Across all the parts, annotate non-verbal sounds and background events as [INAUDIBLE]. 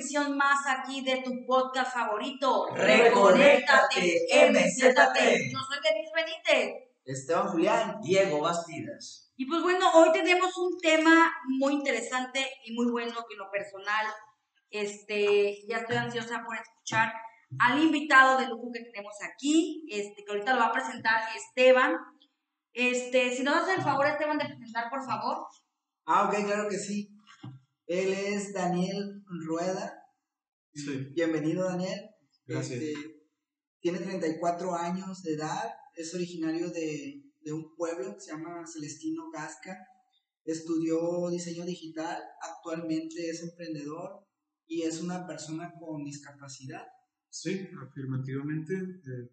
emisión más aquí de tu podcast favorito, Reconéctate, MZT. Yo soy Denise Benítez. Esteban Julián, Diego Bastidas. Y pues bueno, hoy tenemos un tema muy interesante y muy bueno que lo personal, este, ya estoy ansiosa por escuchar al invitado de lujo que tenemos aquí, este, que ahorita lo va a presentar Esteban. Este, si nos haces el favor, Esteban, de presentar, por favor. Ah, ok, claro que sí. Él es Daniel Rueda. Sí. Bienvenido, Daniel. Gracias. Este, tiene 34 años de edad. Es originario de, de un pueblo que se llama Celestino Gasca. Estudió diseño digital. Actualmente es emprendedor y es una persona con discapacidad. Sí, afirmativamente. eh,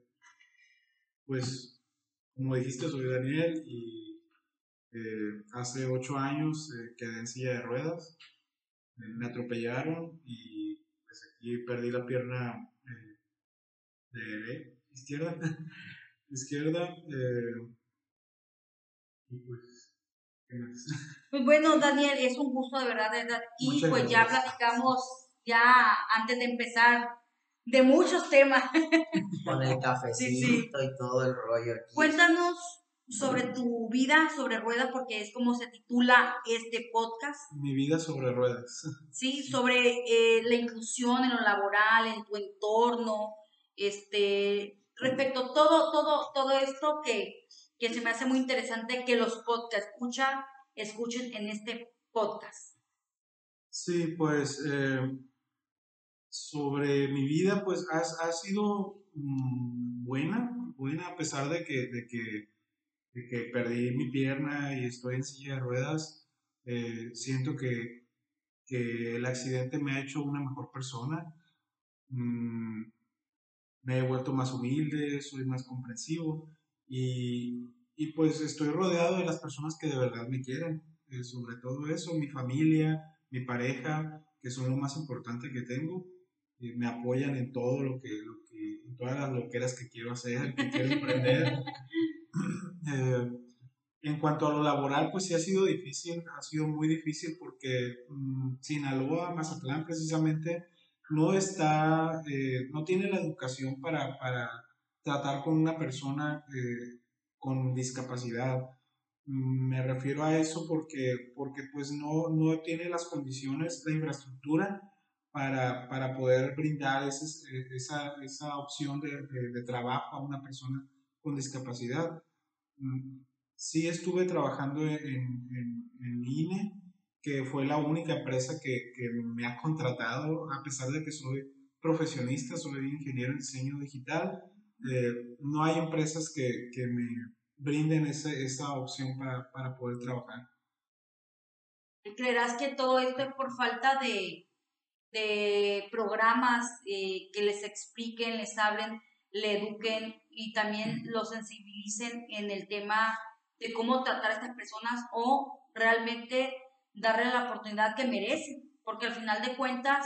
pues, como dijiste, soy Daniel y eh, hace ocho años eh, quedé en silla de ruedas. Me atropellaron y pues aquí perdí la pierna eh, de izquierda. [LAUGHS] izquierda. eh, y pues, ¿qué más? [LAUGHS] Pues bueno, Daniel, es un gusto de verdad, de verdad. Y Muchas pues ya platicamos, ya antes de empezar, de muchos temas. [LAUGHS] Con el cafecito y todo el rollo aquí. Cuéntanos sobre tu vida sobre ruedas, porque es como se titula este podcast. Mi vida sobre ruedas. ¿sí? Sobre eh, la inclusión en lo laboral, en tu entorno, este, respecto a todo, todo, todo esto que, que se me hace muy interesante que los podcast escuchan, escuchen en este podcast. Sí, pues eh, sobre mi vida, pues ha, ha sido mm, buena, buena a pesar de que, de, que, de que perdí mi pierna y estoy en silla de ruedas. eh, siento que, que el accidente me ha hecho una mejor persona. Mm, me he vuelto más humilde, soy más comprensivo y, y pues estoy rodeado de las personas que de verdad me quieren. eh, sobre todo eso, mi familia, mi pareja, que son lo más importante que tengo, eh, me apoyan en todo lo que, lo que, en todas las loqueras que quiero hacer, que quiero [LAUGHS] emprender. [CLEARS THROAT] Eh, en cuanto a lo laboral, pues sí ha sido difícil, ha sido muy difícil porque mm, Sinaloa, Mazatlán precisamente, no está, eh, no tiene la educación para, para tratar con una persona eh, con discapacidad. Mm, Me refiero a eso porque, porque pues no, no tiene las condiciones de infraestructura para, para poder brindar ese, esa, esa opción de- de trabajo a una persona con discapacidad. Mm, Sí estuve trabajando en, en, en INE, que fue la única empresa que, que me ha contratado, a pesar de que soy profesionista, soy ingeniero en diseño digital. eh, no hay empresas que, que me brinden ese- esa opción para, para poder trabajar. ¿Creerás que todo esto es por falta de, de programas eh, que les expliquen, les hablen, le eduquen y también los sensibilicen en el tema de cómo tratar a estas personas o realmente darle la oportunidad que merecen? Porque al final de cuentas,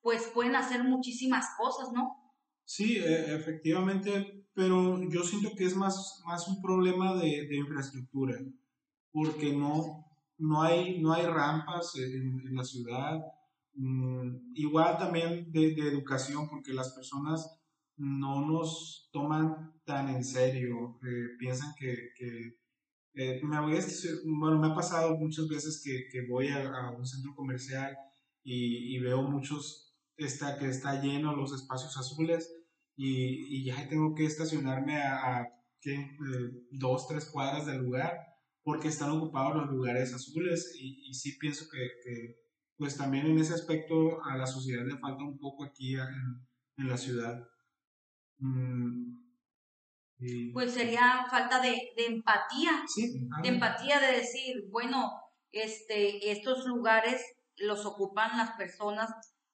pues pueden hacer muchísimas cosas, ¿no? Sí, e- efectivamente, pero yo siento que es más, más un problema de, infraestructura, porque no, no, hay, no hay rampas en, la ciudad, Mm, igual también de educación, porque las personas no nos toman tan en serio, piensan que, eh, me bueno, me ha pasado muchas veces que, voy a, un centro comercial y, veo muchos, está, que está lleno los espacios azules y, ya tengo que estacionarme a. Eh, dos, tres cuadras del lugar porque están ocupados los lugares azules y, sí pienso que, pues también en ese aspecto a la sociedad le falta un poco aquí en la ciudad. Mm, Pues sería falta de, de empatía, sí, ah, de empatía de decir, bueno, este, estos lugares los ocupan las personas,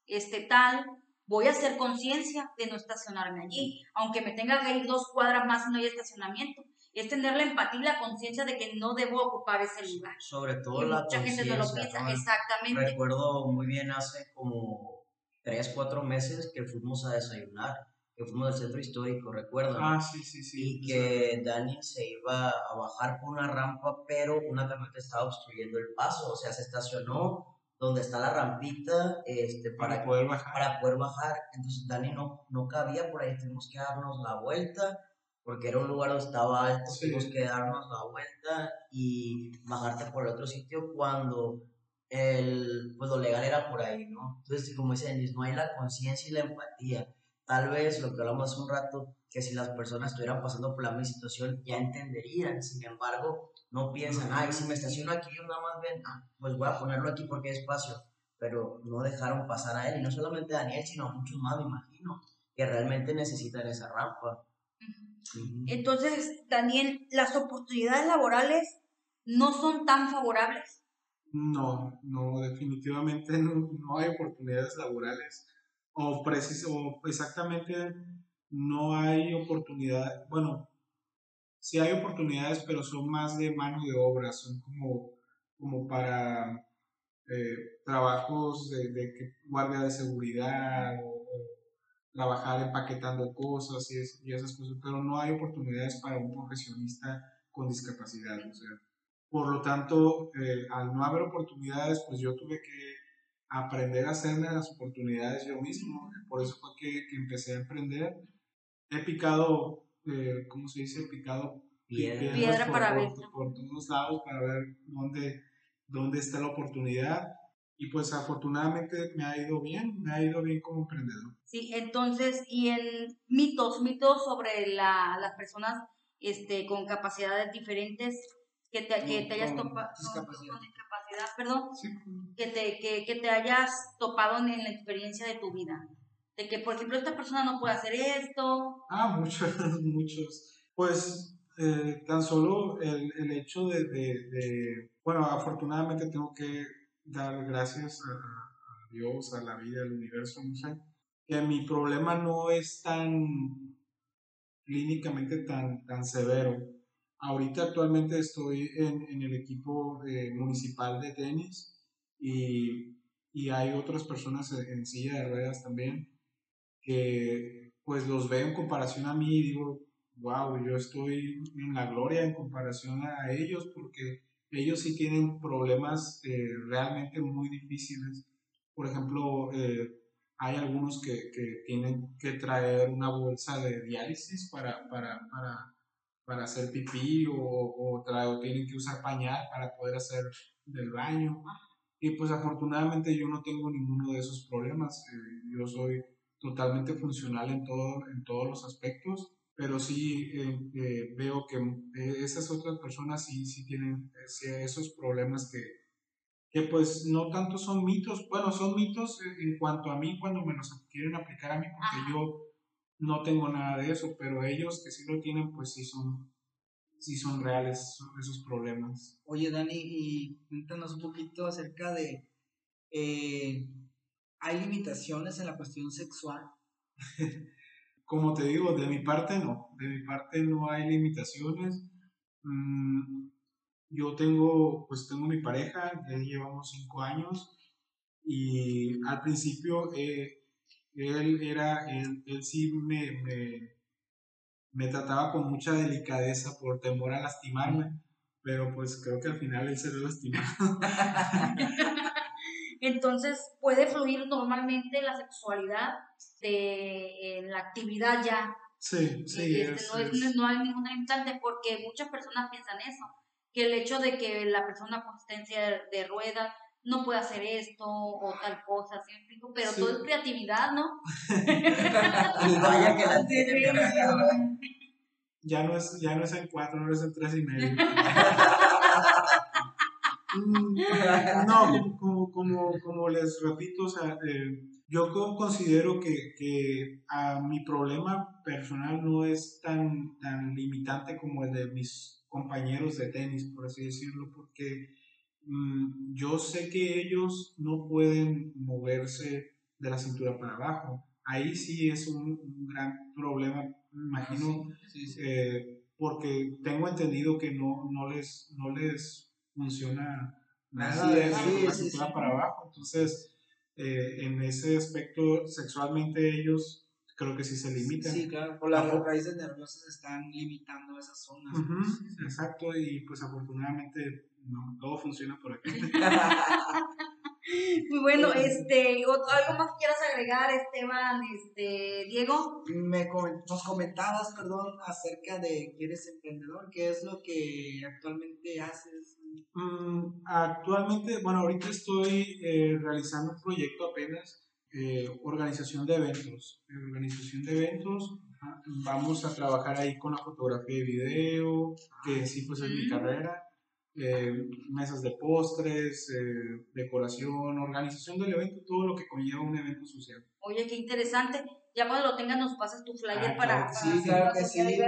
este tal, voy a hacer conciencia de no estacionarme allí, aunque me tenga que ir dos cuadras más y no hay estacionamiento. Es tener la empatía y la conciencia de que no debo ocupar ese lugar. Sobre todo Y la mucha gente no lo piensa, ¿no? exactamente. Recuerdo muy bien hace como tres, cuatro meses que fuimos a desayunar, que fuimos al centro histórico, recuerdo. ah, sí, sí, sí. y que Dani se iba a bajar por una rampa, pero una camioneta estaba obstruyendo el paso, o sea, se estacionó donde está la rampita, este, Para para, poder bajar. para poder bajar. Entonces Dani no, no cabía por ahí, tuvimos que darnos la vuelta, porque era un lugar donde estaba alto, Sí. tuvimos que darnos la vuelta y bajarte por el otro sitio cuando el, pues lo legal era por ahí, ¿no? Entonces, como dice Denis, no hay la conciencia y la empatía. Tal vez lo que hablamos hace un rato, que si las personas estuvieran pasando por la misma situación, ya entenderían. Sin embargo, no piensan, ay, si me estaciono aquí, yo nada más ven, ah, pues voy a ponerlo aquí porque hay espacio. Pero no dejaron pasar a él, y no solamente a Daniel, sino a muchos más, me imagino, que realmente necesitan esa rampa. Entonces, Daniel, las oportunidades laborales no son tan favorables. No, no, definitivamente no, no hay oportunidades laborales. O, o exactamente no hay oportunidad, bueno, sí hay oportunidades, pero son más de mano de obra, son como, como para eh, trabajos de, guardia de seguridad o trabajar empaquetando cosas y, es- y esas cosas, pero no hay oportunidades para un profesionista con discapacidad. O sea, por lo tanto, eh, al no haber oportunidades, pues yo tuve que aprender a hacerme las oportunidades yo mismo. Por eso fue que, que empecé a emprender. He picado, eh, ¿cómo se dice? He picado Piedra. piedras Piedra por, para ver. por todos lados para ver dónde, dónde está la oportunidad. Y pues afortunadamente me ha ido bien, me ha ido bien como emprendedor. Sí, entonces, y en mitos, mitos sobre la, las personas este, con capacidades diferentes que te, que te hayas topado, discapacidad. Discapacidad, perdón, Sí, que te, que, que te hayas topado en la experiencia de tu vida. De que, por ejemplo, esta persona no puede hacer esto. Ah, [LAUGHS] muchos, muchos. Pues eh, tan solo el, el hecho de, de- de- bueno, afortunadamente tengo que dar gracias a, a Dios, a la vida, al universo, no sé, que mi problema no es tan clínicamente tan, tan severo. Ahorita actualmente estoy en, en el equipo de- municipal de tenis y, y hay otras personas en, en silla de ruedas también que pues los veo en comparación a mí y digo, wow, yo estoy en la gloria en comparación a ellos porque ellos sí tienen problemas eh, realmente muy difíciles. Por ejemplo, eh, hay algunos que, que tienen que traer una bolsa de diálisis para, para, para, para hacer pipí o, o, o tienen que usar pañal para poder hacer del baño. Y pues afortunadamente yo no tengo ninguno de esos problemas. eh, yo soy totalmente funcional en, todo, en todos los aspectos, pero sí eh, eh, veo que esas otras personas sí, sí tienen esos problemas que, que pues no tanto son mitos, bueno, son mitos en en cuanto a mí cuando me los quieren aplicar a mí, porque yo no tengo nada de eso, pero ellos que sí lo tienen, pues sí son, sí son reales esos problemas. Oye, Dani, y cuéntanos un poquito acerca de. eh, ¿Hay limitaciones en la cuestión sexual? [LAUGHS] Como te digo, de mi parte no, de mi parte no hay limitaciones. Mm, yo tengo, pues tengo mi pareja, ya llevamos cinco años y al principio eh, él era, él, él sí me, me, me trataba con mucha delicadeza por temor a lastimarme, pero pues creo que al final él se lo lastimó. [LAUGHS] Entonces, puede fluir normalmente la sexualidad de, en la actividad ya. Sí, sí, Este, es- no, es- es- no hay ningún limitante porque muchas personas piensan eso, que el hecho de que la persona con asistencia de, de ruedas no puede hacer esto o tal cosa, ¿sí me explico? Pero Sí. todo es creatividad, ¿no? [LAUGHS] Y vaya que la tiene ya no es, ya no es el 4, ahora es el 3 y medio. [LAUGHS] Mm, no, como, como, como les repito, o sea, eh, yo co- considero que, que a mi problema personal no es tan, tan limitante como el de mis compañeros de tenis, por así decirlo, porque yo sé que ellos no pueden moverse de la cintura para abajo. Ahí sí es un, un gran problema, imagino, Sí, sí. eh, porque tengo entendido que no, no, les, no les funciona nada de la cintura para abajo. Entonces, eh, en ese aspecto, sexualmente ellos creo que sí se limitan. Sí, claro, por las raíces nerviosas están limitando esas zonas. Exacto, y pues afortunadamente no, todo funciona por aquí. Muy [LAUGHS] [LAUGHS] bueno, este, ot- ¿algo más que quieras agregar, Esteban, este, Diego? Me nos comentabas, perdón, acerca de que eres emprendedor, qué es lo que actualmente haces. Mm, actualmente, bueno, ahorita estoy eh, realizando un proyecto apenas, eh, organización de eventos. Eh, organización de eventos, ajá, vamos a trabajar ahí con la fotografía y video, que sí, pues es mi carrera. Eh, mesas de postres, eh, decoración, organización del evento, todo lo que conlleva un evento social. Oye, qué interesante. Ya cuando lo tengas nos pasas tu flyer Ah, para, claro que para claro sí.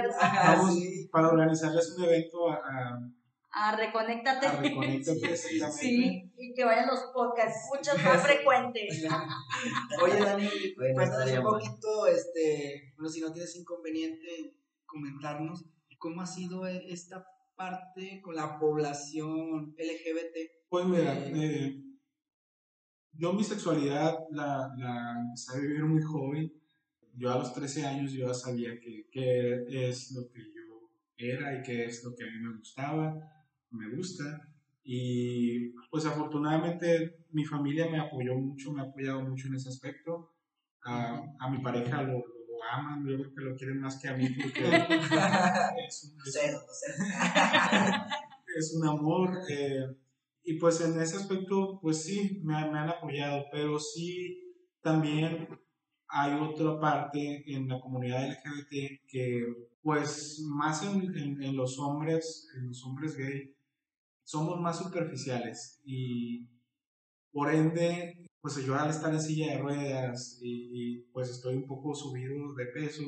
Vamos sí. organizarles un evento a, a, Ah, reconéctate. a Reconéctate, [LAUGHS] exactamente. Sí, y que vayan los podcasts, escuchas [LAUGHS] más frecuentes. [LAUGHS] Oye, Dani, Bueno, cuéntanos un poquito, este, bueno, si no tienes inconveniente, comentarnos cómo ha sido e- esta parte con la población LGBT. Pues mira, Eh, eh, yo mi sexualidad la, la empecé a vivir muy joven. Yo a los 13 años yo ya sabía que, que es lo que yo era y que es lo que a mí me gustaba, me gusta. Y pues afortunadamente mi familia me apoyó mucho, me ha apoyado mucho en ese aspecto. A, a mi pareja lo aman, yo creo que lo quieren más que a mí porque [LAUGHS] es, un- es Cero, cero. es un amor. eh, y pues en ese aspecto, pues sí, me, han- me han apoyado, pero sí también hay otra parte en la comunidad LGBT que, pues más en, en- en los hombres, en los hombres gay, somos más superficiales y por ende, pues yo al estar en silla de ruedas y, y, pues estoy un poco subido de peso,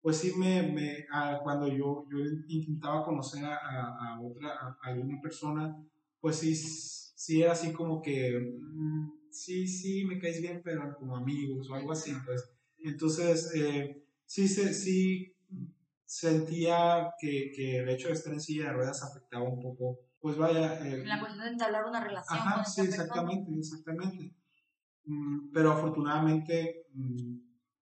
pues sí me, me cuando yo, yo intentaba conocer a, a- otra, a, persona, pues sí, sí era así como que, mm, sí, sí, me caes bien, pero como amigos o algo así, pues. Entonces, eh, sí, se, sí sentía que, que el hecho de estar en silla de ruedas afectaba un poco, pues vaya, eh, La cuestión de entablar una relación Ajá, sí, persona. exactamente, exactamente. Pero afortunadamente mm,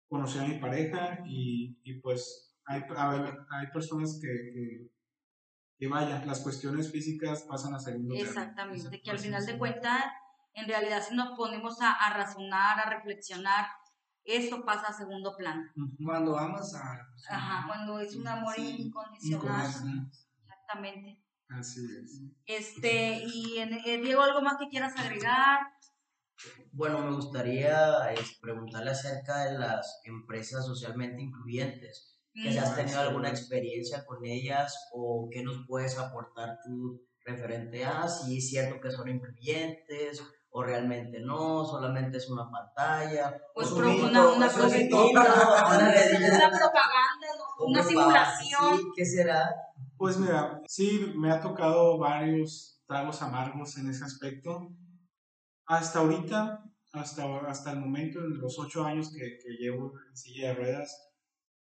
conocí a mi pareja y, y pues hay, a hay personas que, que, que vaya, las cuestiones físicas pasan a segundo plano. Exactamente, que al final de cuentas, en realidad si nos ponemos a, a razonar, a reflexionar, eso pasa a segundo plano. Cuando amas a... Ajá, cuando es un amor Sí, incondicional. incondicional. Exactamente. Así es. Este, y en- eh, Diego, ¿algo más que quieras agregar? Bueno, me gustaría es, preguntarle acerca de las empresas socialmente incluyentes. Que si has tenido alguna experiencia con ellas o qué nos puedes aportar tú referente a si es cierto que son incluyentes o realmente no, solamente es una pantalla. Pues un una- una una propaganda, ¿no? una un simulación. sí, ¿Qué será? Pues mira, sí, me ha tocado varios tragos amargos en ese aspecto. Hasta ahorita, hasta, hasta el momento, en los ocho años que, llevo en silla de ruedas,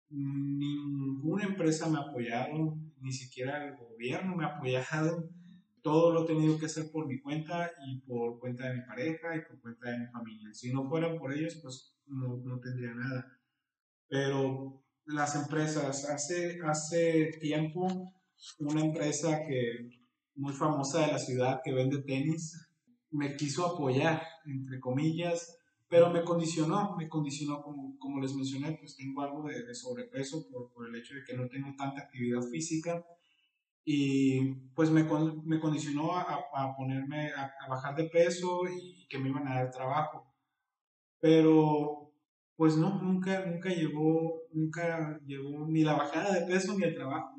ninguna empresa me ha apoyado, ni siquiera el gobierno me ha apoyado. Todo lo he tenido que hacer por mi cuenta y por cuenta de mi pareja y por cuenta de mi familia. Si no fueran por ellos, pues no, no tendría nada. Pero las empresas, hace, hace tiempo, una empresa que muy famosa de la ciudad que vende tenis, me quiso apoyar, entre comillas, pero me condicionó, me condicionó, como, como les mencioné, pues tengo algo de, de sobrepeso por, por el hecho de que no tengo tanta actividad física y pues me, con- me condicionó a, a ponerme, a, a bajar de peso y que me iban a dar trabajo. Pero pues no, nunca, nunca llegó, nunca llegó ni la bajada de peso ni el trabajo.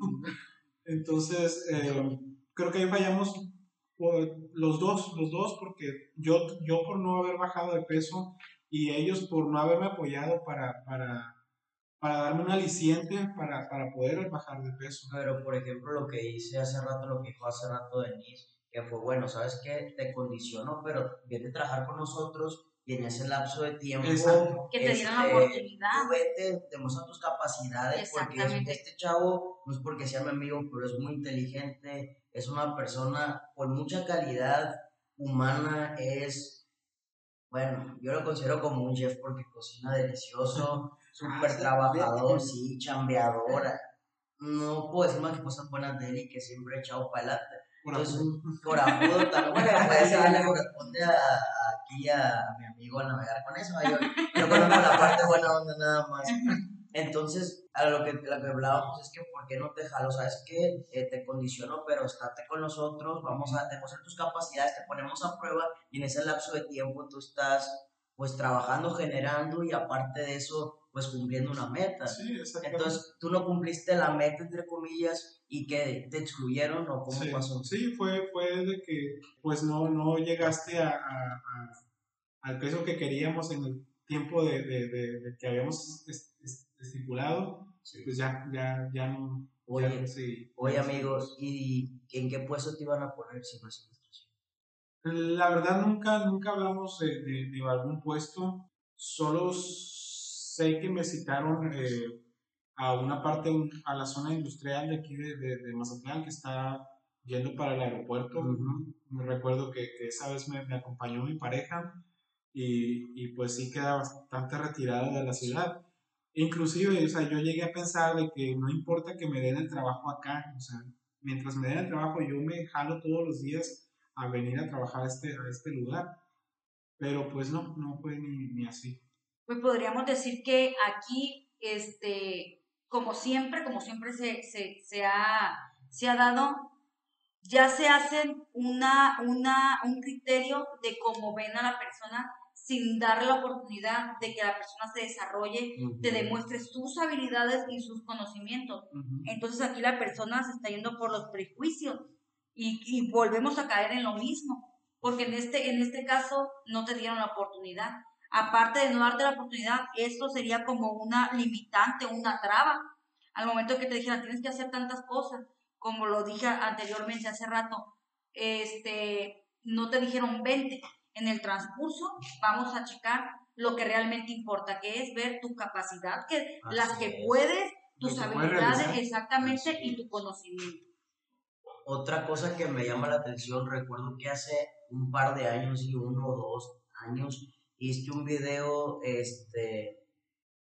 Entonces, eh, creo que ahí fallamos los dos, los dos, porque yo, yo por no haber bajado de peso y ellos por no haberme apoyado para, para, para darme un aliciente para, para poder bajar de peso. Pero, por ejemplo, lo que hice hace rato, lo que dijo hace rato Denise, que fue, bueno, ¿sabes qué? Te condicionó, pero vete a trabajar con nosotros y en ese lapso de tiempo... Exacto. Que te dieran la este, oportunidad. tú vete, demuestra tus capacidades, porque este chavo, no es porque sea mi amigo, pero es muy inteligente, es una persona con mucha calidad humana, es, bueno, yo lo considero como un chef porque cocina delicioso, [LAUGHS] súper sí, trabajador, sí, chambeadora. No puedo decir más que cosas buenas de él y que siempre he echado para adelante. Entonces, un corajudo también. Bueno, pues le corresponde a, a- aquí a, a mi amigo a navegar con eso. Yo, yo conozco la parte buena onda nada más. [LAUGHS] Entonces, a lo que, lo que hablábamos es que, ¿por qué no te jalo? ¿Sabes qué? Eh, te condiciono, pero estate con nosotros, vamos a demostrar tus capacidades, te ponemos a prueba y en ese lapso de tiempo tú estás, pues, trabajando, generando y aparte de eso, pues, cumpliendo una meta. Sí, exactamente. Entonces, tú no cumpliste la meta, entre comillas, y que te excluyeron o cómo sí, pasó. sí, fue, fue de que pues no, no llegaste a, a- a- al peso que queríamos en el tiempo de, de- de- de que habíamos es- es- estipulado, pues ya, ya, ya no. Oye, ya seguí. Oye, amigos, ¿y en qué puesto te iban a poner si no es ilustración? La verdad nunca, nunca hablamos de, de- de algún puesto, solo sé que me citaron eh, a una parte, a la zona industrial de aquí de, de, de Mazatlán que está yendo para el aeropuerto. Me recuerdo que, que esa vez me, me acompañó mi pareja y, y pues sí queda bastante retirado de la ciudad. Inclusive, o sea, yo llegué a pensar de que no importa que me den el trabajo acá, o sea, mientras me den el trabajo yo me jalo todos los días a venir a trabajar a este, a este lugar. Pero pues no, no fue ni, así. Pues podríamos decir que aquí, este, como siempre, como siempre se, se, se, ha, se ha dado, ya se hacen una, una, un criterio de cómo ven a la persona sin darle la oportunidad de que la persona se desarrolle, te demuestre sus habilidades y sus conocimientos. Entonces aquí la persona se está yendo por los prejuicios y, y volvemos a caer en lo mismo, porque en este, en este caso no te dieron la oportunidad. Aparte de no darte la oportunidad, esto sería como una limitante, una traba. Al momento que te dijeran, tienes que hacer tantas cosas, como lo dije anteriormente hace rato, este, no te dijeron 20. En el transcurso vamos a checar lo que realmente importa, que es ver tu capacidad, que Así las que es. puedes, tus habilidades exactamente Así y tu conocimiento. Otra cosa que me llama la atención, recuerdo que hace un par de años, y uno o dos años, hiciste un video este,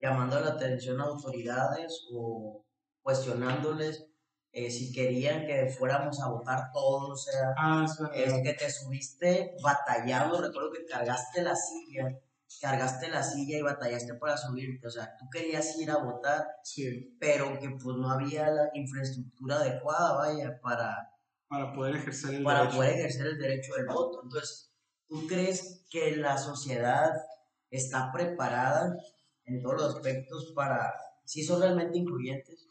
llamando la atención a autoridades o cuestionándoles eh, si querían que fuéramos a votar todos, o sea, Ah, es que te subiste batallando, recuerdo que cargaste la silla, cargaste la silla y batallaste para subirte, o sea, tú querías ir a votar, Sí, pero que pues no había la infraestructura adecuada, vaya, para, para poder ejercer el para derecho. poder ejercer el derecho del voto. Entonces, ¿tú crees que la sociedad está preparada en todos los aspectos para, si son realmente incluyentes?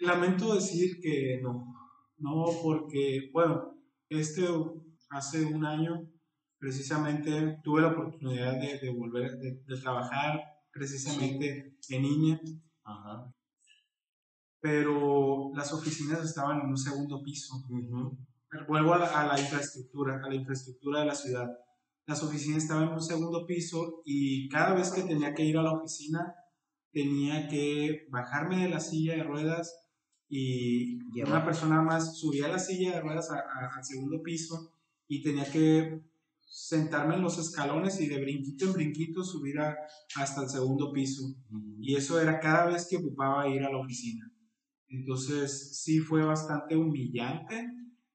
Lamento decir que no, no porque, bueno, este hace un año precisamente tuve la oportunidad de, de volver, de, de trabajar precisamente en línea, Ajá. pero las oficinas estaban en un segundo piso. Vuelvo a la, a la infraestructura, a la infraestructura de la ciudad. Las oficinas estaban en un segundo piso y cada vez que tenía que ir a la oficina tenía que bajarme de la silla de ruedas y Llevar. una persona más subía la silla de ruedas a- a- al segundo piso y tenía que sentarme en los escalones y de brinquito en brinquito subir a- hasta el segundo piso. Y eso era cada vez que ocupaba ir a la oficina. Entonces sí fue bastante humillante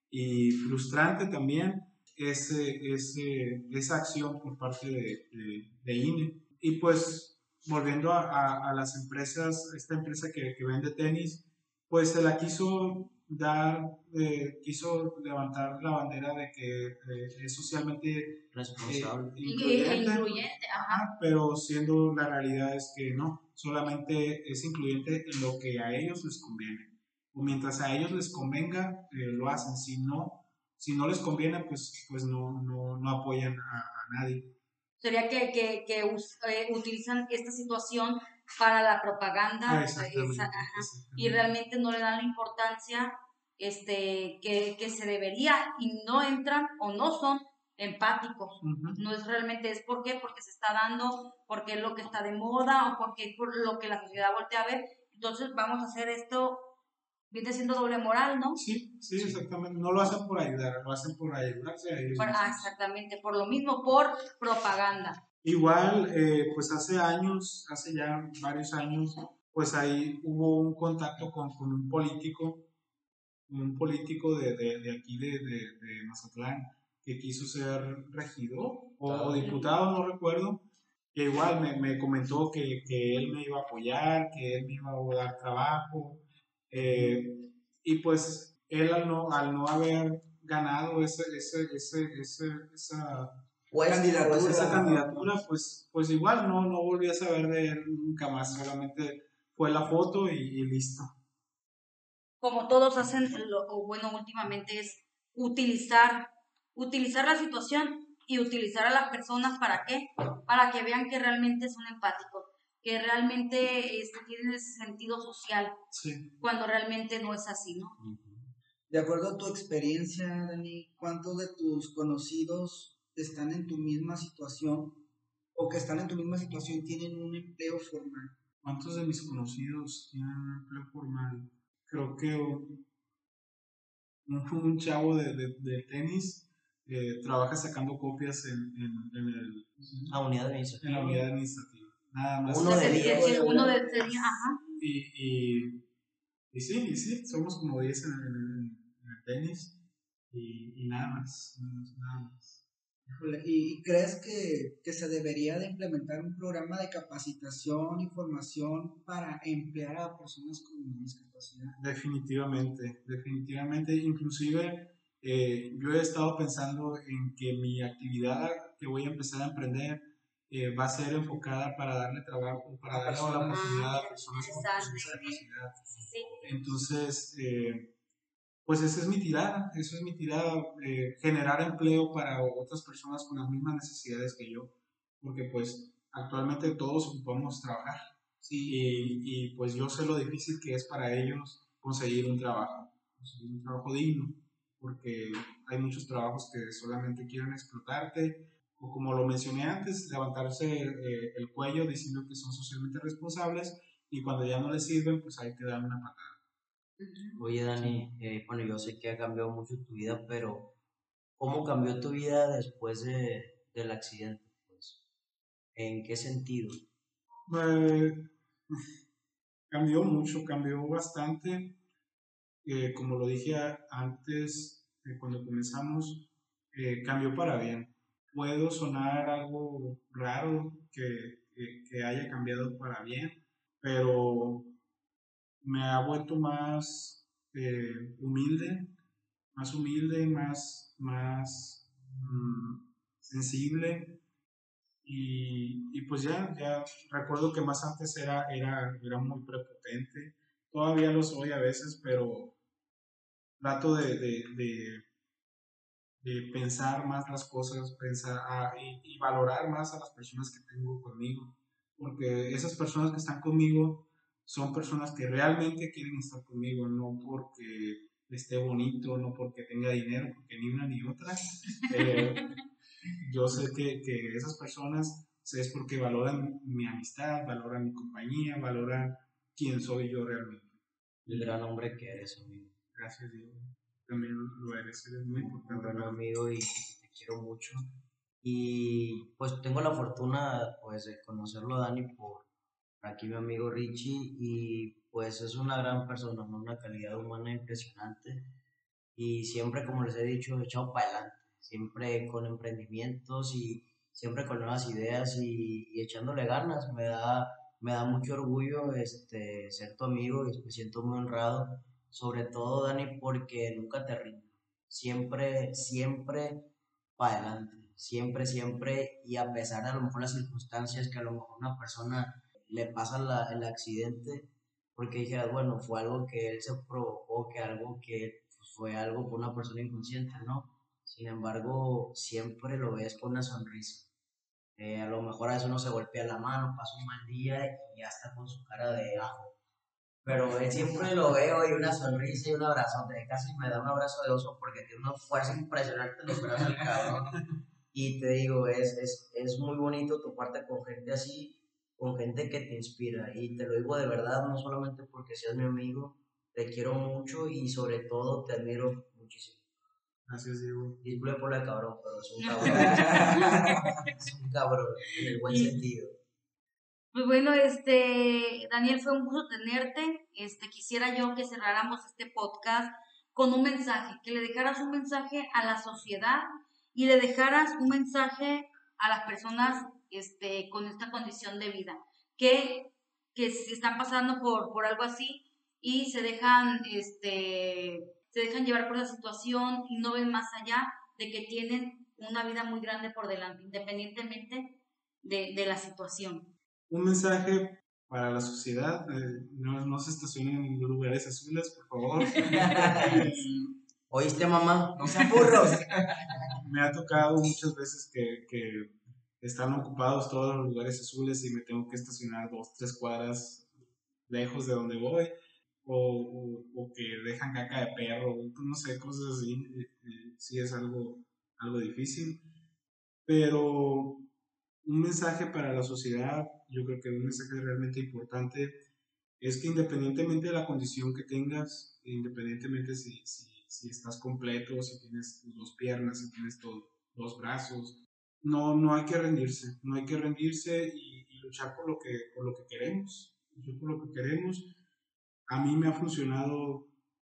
y frustrante también ese, ese, esa acción por parte de, de, de INE. Y pues volviendo a, a- a las empresas, esta empresa que, que vende tenis, pues se la quiso dar, eh, quiso levantar la bandera de que eh, es socialmente eh, Responsable. Y- incluyente. incluyente, ajá. Ajá, pero siendo la realidad es que no, solamente es incluyente en lo que a ellos les conviene. O mientras a ellos les convenga, eh, lo hacen. Si no, si no les conviene, pues, pues no, no, no apoyan a, a nadie. Sería que, que, que us- eh, utilizan esta situación para la propaganda Ah, esa- y realmente no le dan la importancia este, que, que se debería y no entran o no son empáticos. Ujú. No es realmente, es por qué, porque se está dando, porque es lo que está de moda o porque es por lo que la sociedad voltea a ver. Entonces vamos a hacer esto, viene siendo doble moral, ¿no? Sí, sí, exactamente. No lo hacen por ayudar, lo hacen por ayudarse a ellos. Por- ah, exactamente, por lo mismo, por propaganda. Igual, eh, pues hace años, hace ya varios años, pues ahí hubo un contacto con, con un político un político de, de, de aquí de, de, Mazatlán que quiso ser regidor o, diputado, no recuerdo, que igual me, me comentó que, que, él me iba a apoyar, que él me iba a dar trabajo, eh, y pues él al no, al no haber ganado ese, ese, ese, ese esa, pues, candidatura, pues, esa candidatura pues, pues igual no, no volví a saber de él nunca más, solamente fue la foto y, listo. Como todos hacen, o bueno, últimamente es utilizar, utilizar la situación y utilizar a las personas para qué? Para que vean que realmente son empáticos, que realmente este, tienen ese sentido social, cuando realmente no es así, ¿no? De acuerdo a tu experiencia, Dani, ¿cuántos de tus conocidos están en tu misma situación o que están en tu misma situación tienen un empleo formal? ¿Cuántos de mis conocidos tienen un empleo formal? Creo que un, un chavo de, de, tenis eh, trabaja sacando copias en, en, en el, la unidad administrativa. En la unidad administrativa. Nada más. Uno de 10. Uno de 10, ajá. Y, y, y, sí, y sí, somos como 10 en el, tenis y, nada más, nada más. ¿Y, crees que, que, se debería de implementar un programa de capacitación y formación para emplear a personas con discapacidad? Definitivamente, definitivamente. Inclusive eh, yo he estado pensando en que mi actividad que voy a empezar a emprender eh, va a ser enfocada para darle trabajo, para darle la oportunidad a personas con discapacidad. Entonces, eh, pues esa es mi tirada, eso es mi tirada, eh, generar empleo para otras personas con las mismas necesidades que yo, porque pues actualmente todos ocupamos trabajar y, y, pues yo sé lo difícil que es para ellos conseguir un trabajo, conseguir un trabajo digno, porque hay muchos trabajos que solamente quieren explotarte o como lo mencioné antes, levantarse eh, el cuello diciendo que son socialmente responsables y cuando ya no les sirven, pues ahí te dan una patada. Oye, Dani, eh, bueno, yo sé que ha cambiado mucho tu vida, pero ¿cómo cambió tu vida después de, del accidente? Pues? ¿En qué sentido? Pues, cambió mucho, cambió bastante. Eh, como lo dije antes, eh, cuando comenzamos, cambió para bien. Puedo sonar algo raro que, que haya cambiado para bien, pero me ha vuelto más eh, humilde, más humilde, más, más mm, sensible. Y, y, pues ya, ya recuerdo que más antes era, era, era muy prepotente. Todavía lo soy a veces, pero trato de, de, de, pensar más las cosas pensar, y, y valorar más a las personas que tengo conmigo. Porque esas personas que están conmigo son personas que realmente quieren estar conmigo, no porque esté bonito, no porque tenga dinero, porque ni una ni otra. Eh, yo sé que, que, esas personas es porque valoran mi amistad, valoran mi compañía, valoran quién soy yo realmente. El gran hombre que eres, amigo. Gracias, Dios. También lo eres, eres muy importante. Un amigo y te quiero mucho. Y pues tengo la fortuna pues de conocerlo, Dani, por aquí mi amigo Richie y pues es una gran persona, una calidad humana impresionante. Y siempre, como les he dicho, echado para adelante, siempre con emprendimientos y siempre con nuevas ideas y, echándole ganas. Me da, me da mucho orgullo este, ser tu amigo y me siento muy honrado, sobre todo Dani, porque nunca te rindo, siempre, siempre para adelante, siempre, siempre y a pesar de a lo mejor las circunstancias que a lo mejor una persona le pasa el accidente, porque dijeras, bueno, fue algo que él se provocó, que algo que fue algo con una persona inconsciente, ¿no? Sin embargo, siempre lo ves con una sonrisa. Eh, a lo mejor a veces uno se golpea la mano, pasa un mal día y ya está con su cara de ajo. Pero él siempre lo veo y una sonrisa y un abrazo. Casi me da un abrazo de oso porque tiene una fuerza impresionante en los brazos, cabrón. Y te digo, es, es, es muy bonito toparte con gente así con gente que te inspira. Y te lo digo de verdad, no solamente porque seas mi amigo, te quiero mucho y sobre todo te admiro muchísimo. Gracias, Diego. Disculpe por el cabrón, pero es un [LAUGHS] cabrón. es un cabrón, en el buen sentido. Pues bueno, este, Daniel, fue un gusto tenerte. Este, quisiera yo que cerráramos este podcast con un mensaje, que le dejaras un mensaje a la sociedad y le dejaras un mensaje a las personas este, con esta condición de vida, que, que se están pasando por, por algo así y se dejan, este, se dejan llevar por la situación y no ven más allá de que tienen una vida muy grande por delante, independientemente de, de la situación. Un mensaje para la sociedad, eh, no, no, se estacionen en lugares azules, por favor. [LAUGHS] ¿Oíste, mamá? No sean burros. [LAUGHS] me ha tocado muchas veces que, que, están ocupados todos los lugares azules y me tengo que estacionar dos, tres cuadras lejos de donde voy. O, o, que dejan caca de perro, no sé, cosas así. Eh, eh, sí es algo, algo difícil. Pero un mensaje para la sociedad, yo creo que un mensaje realmente importante es que independientemente de la condición que tengas, independientemente si, si, si estás completo, si tienes dos piernas, si tienes dos brazos, no, no hay que rendirse, no hay que rendirse y, luchar por lo, que, por lo que queremos, luchar por lo que queremos. A mí me ha funcionado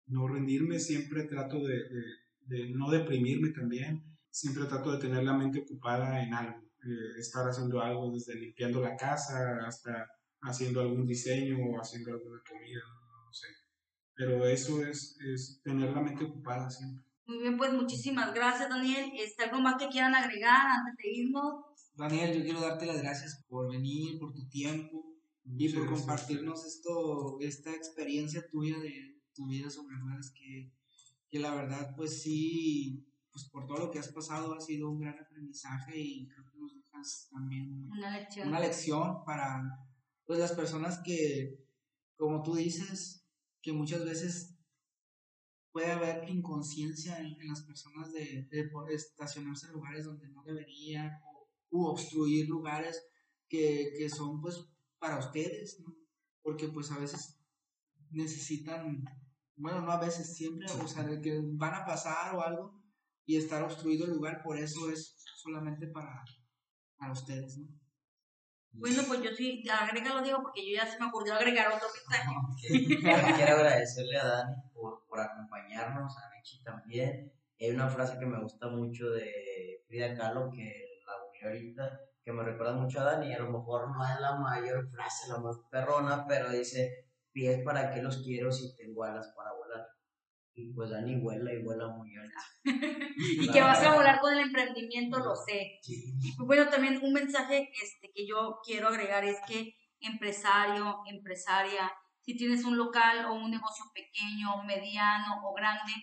no rendirme, siempre trato de, no deprimirme también, siempre trato de tener la mente ocupada en algo eh, estar haciendo algo desde limpiando la casa hasta haciendo algún diseño o haciendo alguna comida, no sé. Pero eso es, es tener la mente ocupada siempre. Muy bien, pues muchísimas gracias, Daniel. ¿Está algo más que quieran agregar antes de irnos? Daniel, yo quiero darte las gracias por venir, por tu tiempo y por compartirnos esto, esta experiencia tuya de tu vida sobre ruedas que, que la verdad, pues sí, pues por todo lo que has pasado ha sido un gran aprendizaje y creo que nos dejas también una lección, una lección para pues las personas que, como tú dices, que muchas veces puede haber inconsciencia en, las personas de, de, estacionarse en lugares donde no deberían o, u obstruir lugares que, que son pues para ustedes, ¿no? Porque pues a veces necesitan, bueno, no a veces, siempre, o sea, que van a pasar o algo y estar obstruido el lugar, por eso es solamente para, para ustedes, ¿no? Bueno, pues yo sí, agrégalo, digo, porque yo ya se me ocurrió agregar otro mensaje. [LAUGHS] Quiero agradecerle a Dani por, acompañarnos, a Michi también. Hay una frase que me gusta mucho de Frida Kahlo, que la uní ahorita, que me recuerda mucho a Dani. A lo mejor no es la mayor frase, la más perrona, pero dice: pies para qué los quiero si tengo alas para volar y pues Dani vuela y vuela muy alto. [LAUGHS] y que vas a volar con el emprendimiento, lo sé. Pues bueno, también un mensaje este, que yo quiero agregar es que empresario, empresaria, si tienes un local o un negocio pequeño, mediano o grande,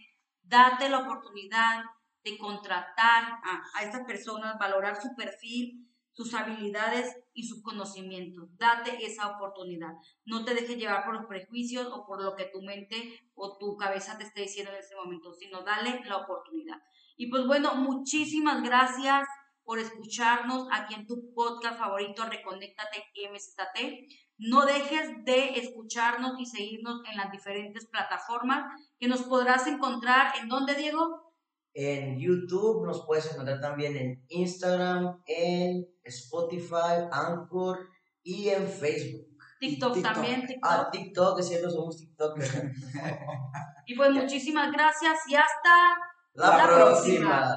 date la oportunidad de contratar a, a estas personas, valorar su perfil, sus habilidades y sus conocimientos. Date esa oportunidad. No te dejes llevar por los prejuicios o por lo que tu mente o tu cabeza te esté diciendo en ese momento, sino dale la oportunidad. Y pues bueno, muchísimas gracias por escucharnos aquí en tu podcast favorito, Reconéctate MZT. No dejes de escucharnos y seguirnos en las diferentes plataformas que nos podrás encontrar. ¿En dónde, Diego? En YouTube, nos puedes encontrar también en Instagram, en Spotify, Anchor y en Facebook. TikTok, también, TikTok. Ah, TikTok, es cierto, somos TikTok. [LAUGHS] y pues muchísimas gracias y hasta la, próxima.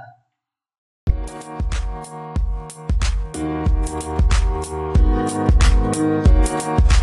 Música